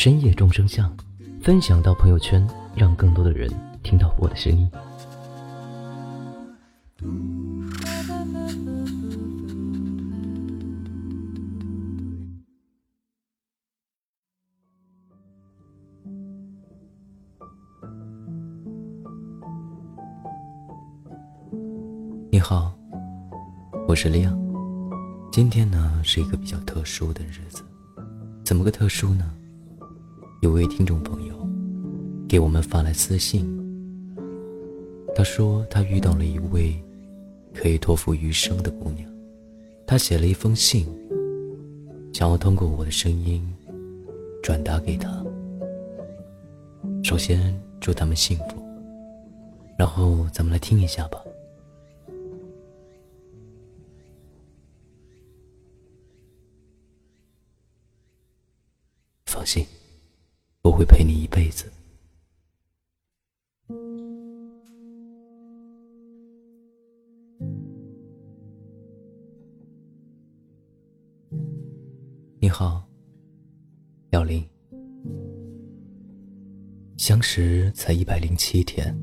深夜众生相”，分享到朋友圈，让更多的人听到我的声音。你好，我是利昂。今天呢是一个比较特殊的日子，怎么个特殊呢？有位听众朋友给我们发来私信，他说他遇到了一位可以托付余生的姑娘，他写了一封信，想要通过我的声音转达给她。首先祝他们幸福，然后咱们来听一下吧。放心，我会陪你一辈子。你好，幺零。相识才一百零七天，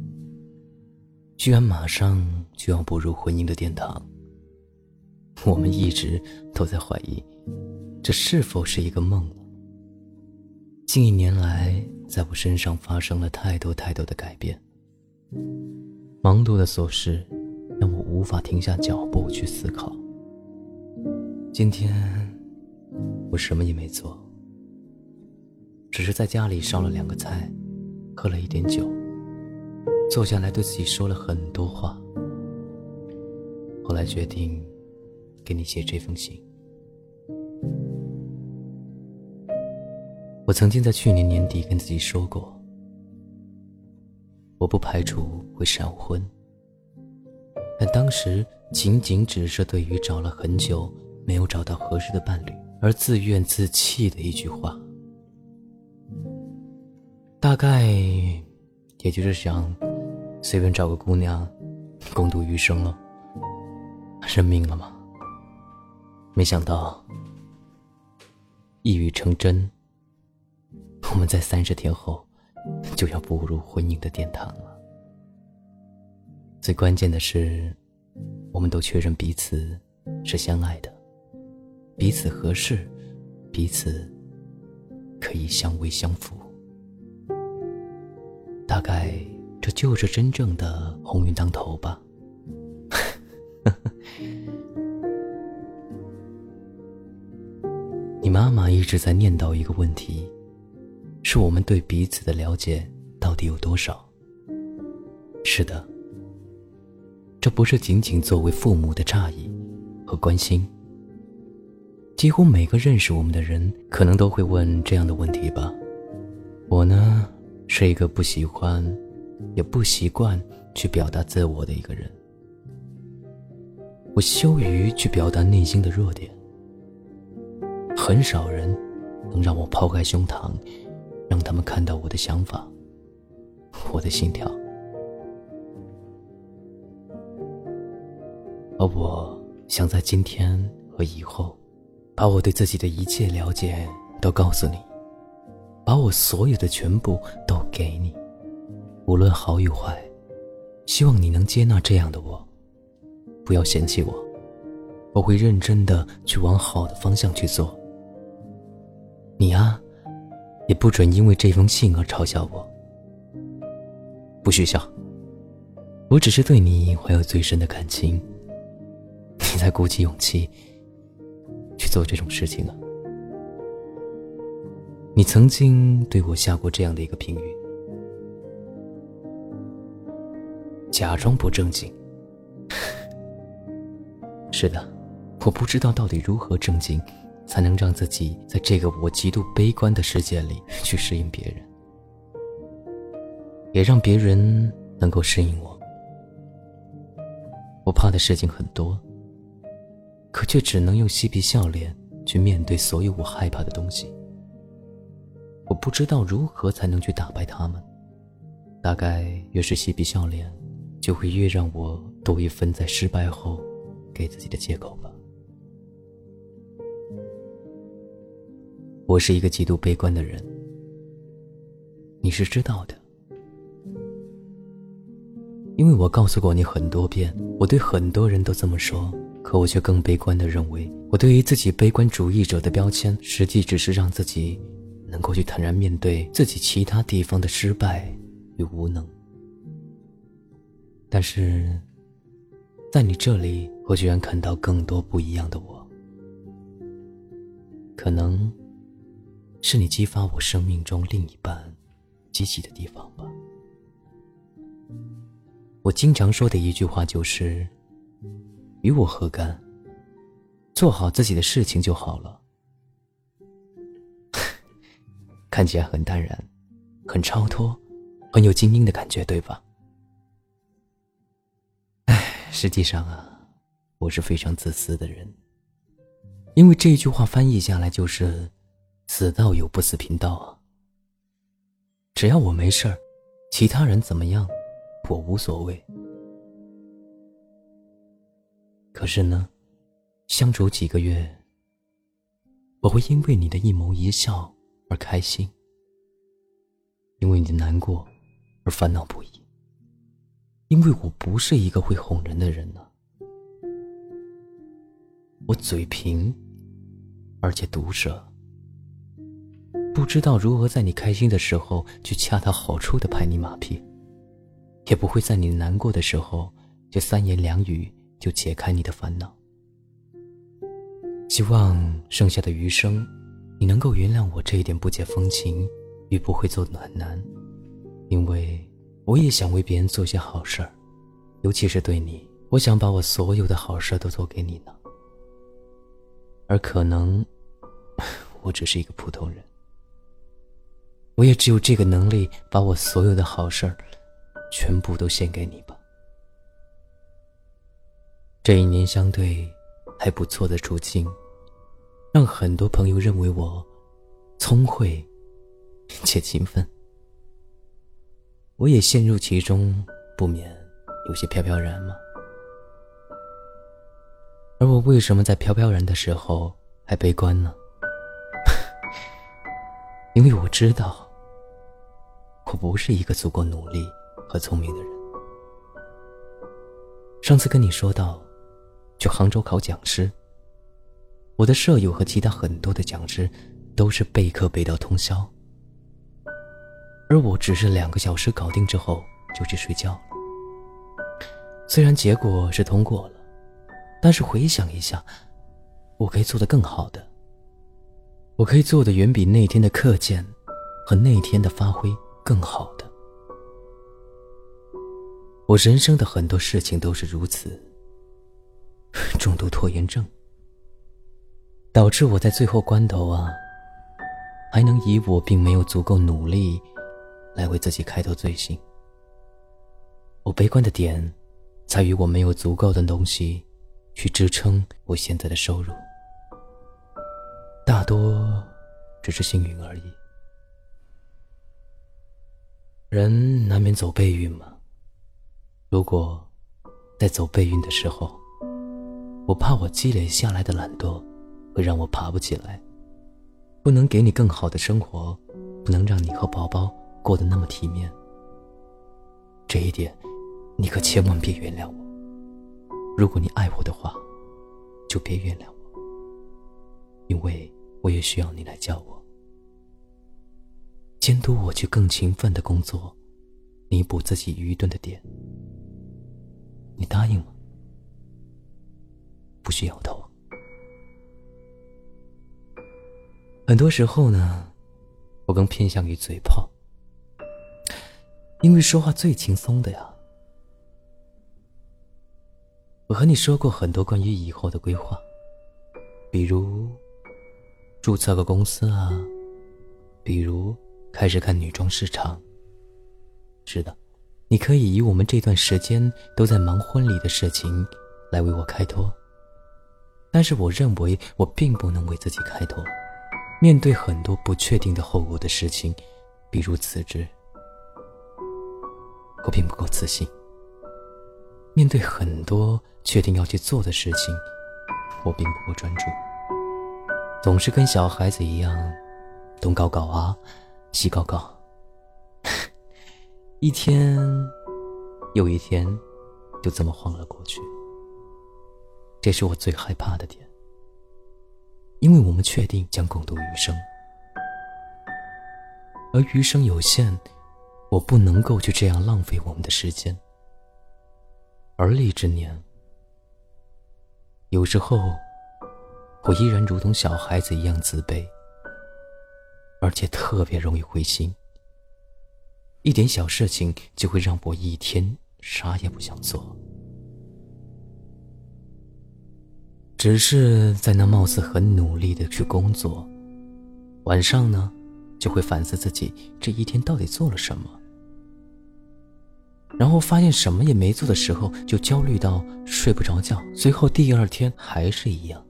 居然马上就要步入婚姻的殿堂。我们一直都在怀疑，这是否是一个梦？近一年来，在我身上发生了太多太多的改变。忙碌的琐事让我无法停下脚步去思考。今天我什么也没做，只是在家里烧了两个菜，喝了一点酒，坐下来对自己说了很多话。后来决定给你写这封信。我曾经在去年年底跟自己说过，我不排除会闪婚，但当时仅仅只是对于找了很久没有找到合适的伴侣而自怨自弃的一句话，大概也就是想随便找个姑娘共度余生了，认命了吗？没想到一语成真。我们在三十天后就要步入婚姻的殿堂了。最关键的是，我们都确认彼此是相爱的，彼此合适，彼此可以相偎相扶。大概这就是真正的鸿运当头吧。你妈妈一直在念叨一个问题。是我们对彼此的了解到底有多少？是的，这不是仅仅作为父母的诧异和关心。几乎每个认识我们的人，可能都会问这样的问题吧。我呢，是一个不喜欢，也不习惯去表达自我的一个人。我羞于去表达内心的弱点。很少人能让我抛开胸膛。让他们看到我的想法，我的心跳，而我想在今天和以后，把我对自己的一切了解都告诉你，把我所有的全部都给你，无论好与坏，希望你能接纳这样的我，不要嫌弃我，我会认真的去往好的方向去做。你啊。也不准因为这封信而嘲笑我，不许笑。我只是对你怀有最深的感情，你才鼓起勇气去做这种事情啊！你曾经对我下过这样的一个评语：假装不正经。是的，我不知道到底如何正经，才能让自己在这个我极度悲观的世界里去适应别人，也让别人能够适应我。我怕的事情很多，可却只能用嬉皮笑脸去面对所有我害怕的东西。我不知道如何才能去打败他们，大概越是嬉皮笑脸，就会越让我多一分在失败后给自己的借口吧。我是一个极度悲观的人，你是知道的，因为我告诉过你很多遍，我对很多人都这么说，可我却更悲观的认为，我对于自己悲观主义者的标签，实际只是让自己能够去坦然面对自己其他地方的失败与无能。但是，在你这里，我居然看到更多不一样的我，可能。是你激发我生命中另一半积极的地方吧。我经常说的一句话就是：“与我何干？做好自己的事情就好了。”看起来很淡然，很超脱，很有精英的感觉，对吧？哎，实际上啊，我是非常自私的人，因为这一句话翻译下来就是。死道友不死贫道啊！只要我没事儿，其他人怎么样，我无所谓。可是呢，相处几个月，我会因为你的一眸一笑而开心，因为你的难过而烦恼不已。因为我不是一个会哄人的人呢，我嘴贫，而且毒舌。不知道如何在你开心的时候去恰到好处的拍你马屁，也不会在你难过的时候就三言两语就解开你的烦恼。希望剩下的余生，你能够原谅我这一点不解风情与不会做暖男，因为我也想为别人做些好事儿，尤其是对你，我想把我所有的好事都做给你呢。而可能，我只是一个普通人。我也只有这个能力，把我所有的好事儿，全部都献给你吧。这一年相对还不错的处境，让很多朋友认为我聪慧且勤奋。我也陷入其中，不免有些飘飘然嘛。而我为什么在飘飘然的时候还悲观呢？因为我知道。我不是一个足够努力和聪明的人。上次跟你说到，去杭州考讲师，我的舍友和其他很多的讲师都是备课备到通宵，而我只是两个小时搞定之后就去睡觉了。虽然结果是通过了，但是回想一下，我可以做得更好的，我可以做的远比那天的课件和那天的发挥。更好的，我人生的很多事情都是如此。重度拖延症导致我在最后关头啊，还能以我并没有足够努力来为自己开脱罪行。我悲观的点在于我没有足够的东西去支撑我现在的收入，大多只是幸运而已。人难免走背运嘛。如果在走背运的时候，我怕我积累下来的懒惰会让我爬不起来，不能给你更好的生活，不能让你和宝宝过得那么体面。这一点，你可千万别原谅我。如果你爱我的话，就别原谅我，因为我也需要你来教我。监督我去更勤奋的工作，弥补自己愚钝的点。你答应吗？不许摇头。很多时候呢，我更偏向于嘴炮，因为说话最轻松的呀。我和你说过很多关于以后的规划，比如注册个公司啊，比如开始看女装市场。是的，你可以以我们这段时间都在忙婚礼的事情来为我开脱。但是我认为我并不能为自己开脱。面对很多不确定的后果的事情，比如辞职，我并不够自信。面对很多确定要去做的事情，我并不够专注。总是跟小孩子一样，东搞搞啊，西高高。一天又一天，就这么晃了过去。这是我最害怕的点。因为我们确定将共度余生，而余生有限，我不能够就这样浪费我们的时间。而立之年，有时候我依然如同小孩子一样自卑，而且特别容易灰心。一点小事情就会让我一天啥也不想做。只是在那貌似很努力的去工作，晚上呢，就会反思自己这一天到底做了什么，然后发现什么也没做的时候，就焦虑到睡不着觉，随后第二天还是一样。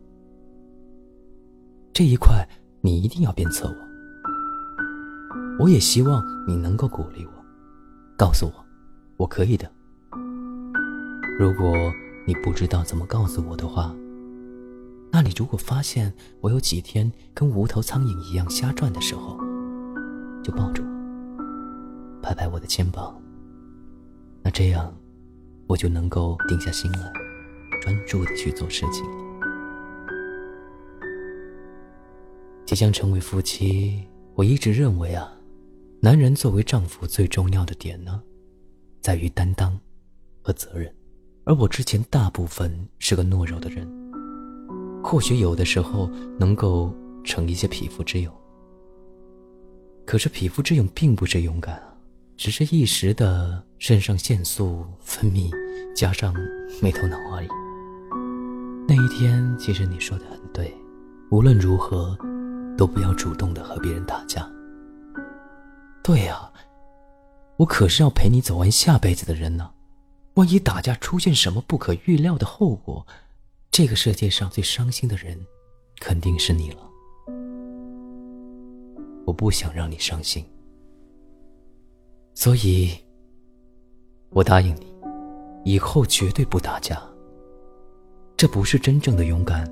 这一块你一定要鞭策我，我也希望你能够鼓励我，告诉我，我可以的。如果你不知道怎么告诉我的话，那你如果发现我有几天跟无头苍蝇一样瞎转的时候，就抱住我，拍拍我的肩膀。那这样，我就能够定下心来，专注的去做事情。即将成为夫妻，我一直认为啊，男人作为丈夫最重要的点呢，在于担当和责任。而我之前大部分是个懦弱的人。或许有的时候能够逞一些匹夫之勇，可是匹夫之勇并不是勇敢啊，只是一时的肾上腺素分泌加上没头脑而已。那一天，其实你说的很对，无论如何都不要主动的和别人打架。对呀，我可是要陪你走完下辈子的人呢，万一打架出现什么不可预料的后果。这个世界上最伤心的人，肯定是你了。我不想让你伤心，所以，我答应你，以后绝对不打架。这不是真正的勇敢，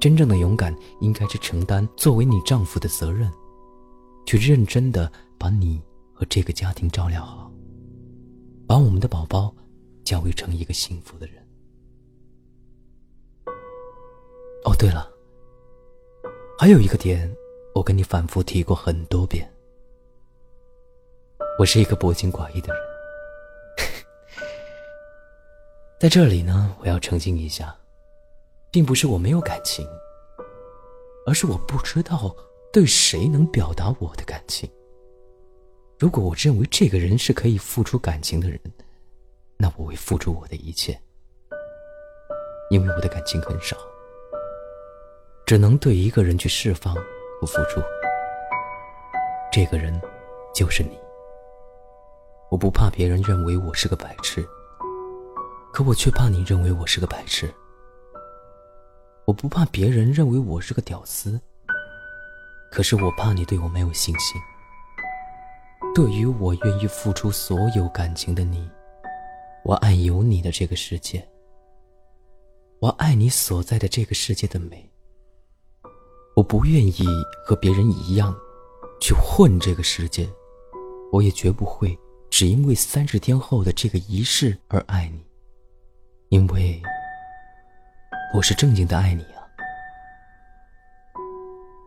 真正的勇敢应该是承担作为你丈夫的责任，去认真的把你和这个家庭照料好，把我们的宝宝教育成一个幸福的人。哦，对了，还有一个点，我跟你反复提过很多遍。我是一个薄情寡义的人，在这里呢，我要澄清一下，并不是我没有感情，而是我不知道对谁能表达我的感情。如果我认为这个人是可以付出感情的人，那我会付出我的一切，因为我的感情很少。只能对一个人去释放和付出，这个人就是你。我不怕别人认为我是个白痴，可我却怕你认为我是个白痴。我不怕别人认为我是个屌丝，可是我怕你对我没有信心。对于我愿意付出所有感情的你，我爱有你的这个世界，我爱你所在的这个世界的美。我不愿意和别人一样，去混这个世界，我也绝不会只因为三十天后的这个仪式而爱你，因为我是正经的爱你啊！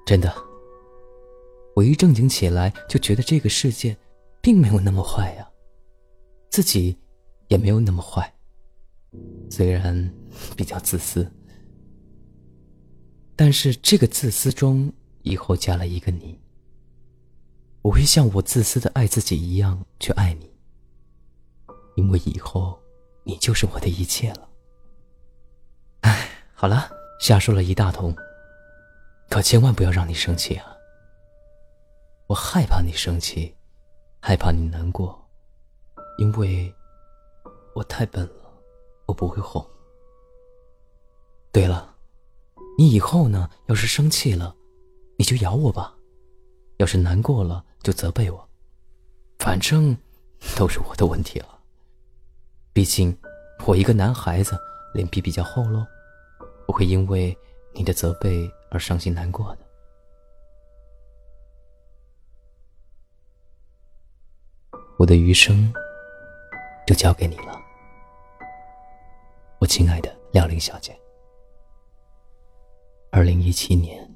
真的，我一正经起来就觉得这个世界并没有那么坏呀，自己也没有那么坏，虽然比较自私。但是这个自私中，以后加了一个你。我会像我自私的爱自己一样去爱你，因为以后你就是我的一切了。哎，好了，瞎说了一大通。可千万不要让你生气啊！我害怕你生气，害怕你难过，因为我太笨了，我不会哄。对了，你以后呢，要是生气了，你就咬我吧；要是难过了，就责备我。反正都是我的问题了。毕竟我一个男孩子，脸皮比较厚喽，不会因为你的责备而伤心难过的。我的余生就交给你了，我亲爱的廖玲小姐。二零一七年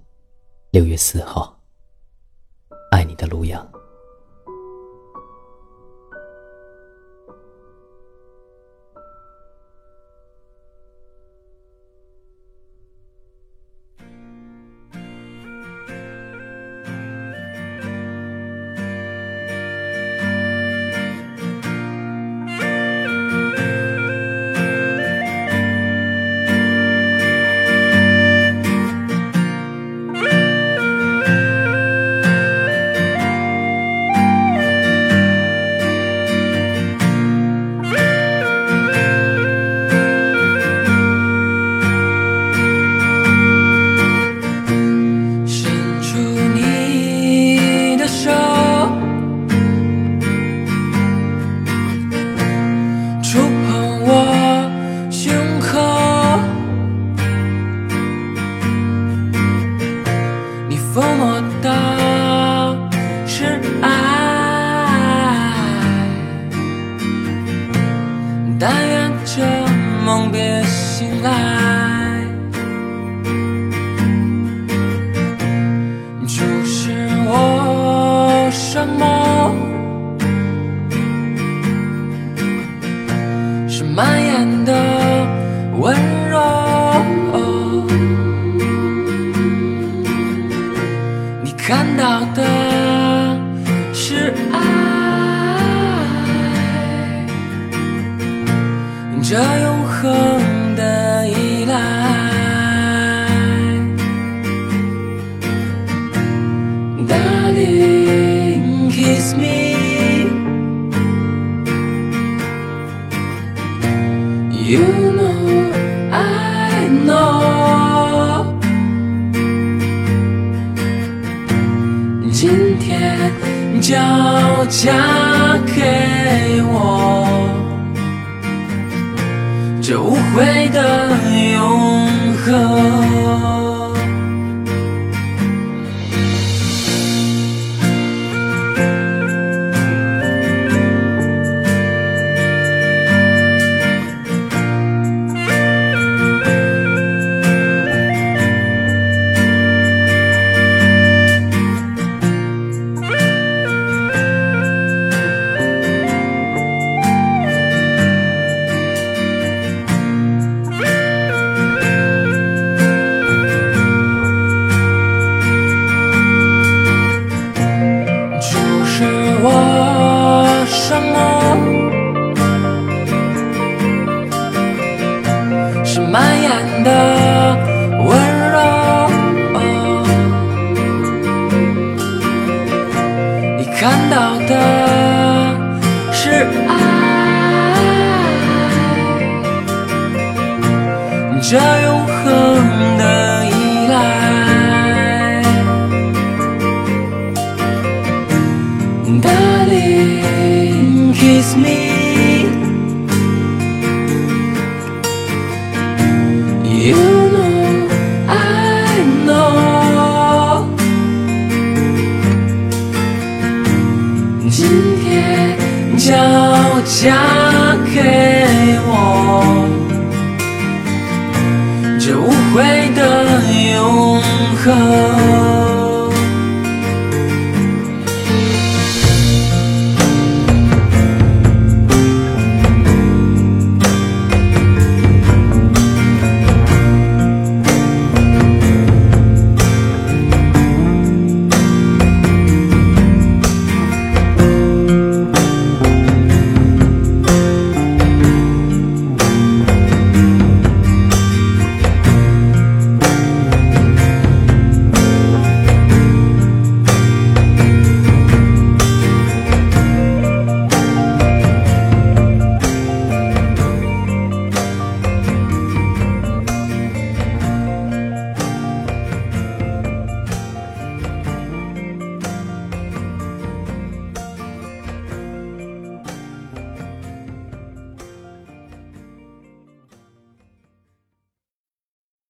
六月四号，爱你的卢阳。看到的是爱。这永恒就嫁给我。这无悔的永恒。You know I know，今天就嫁给我，这无悔的永恒。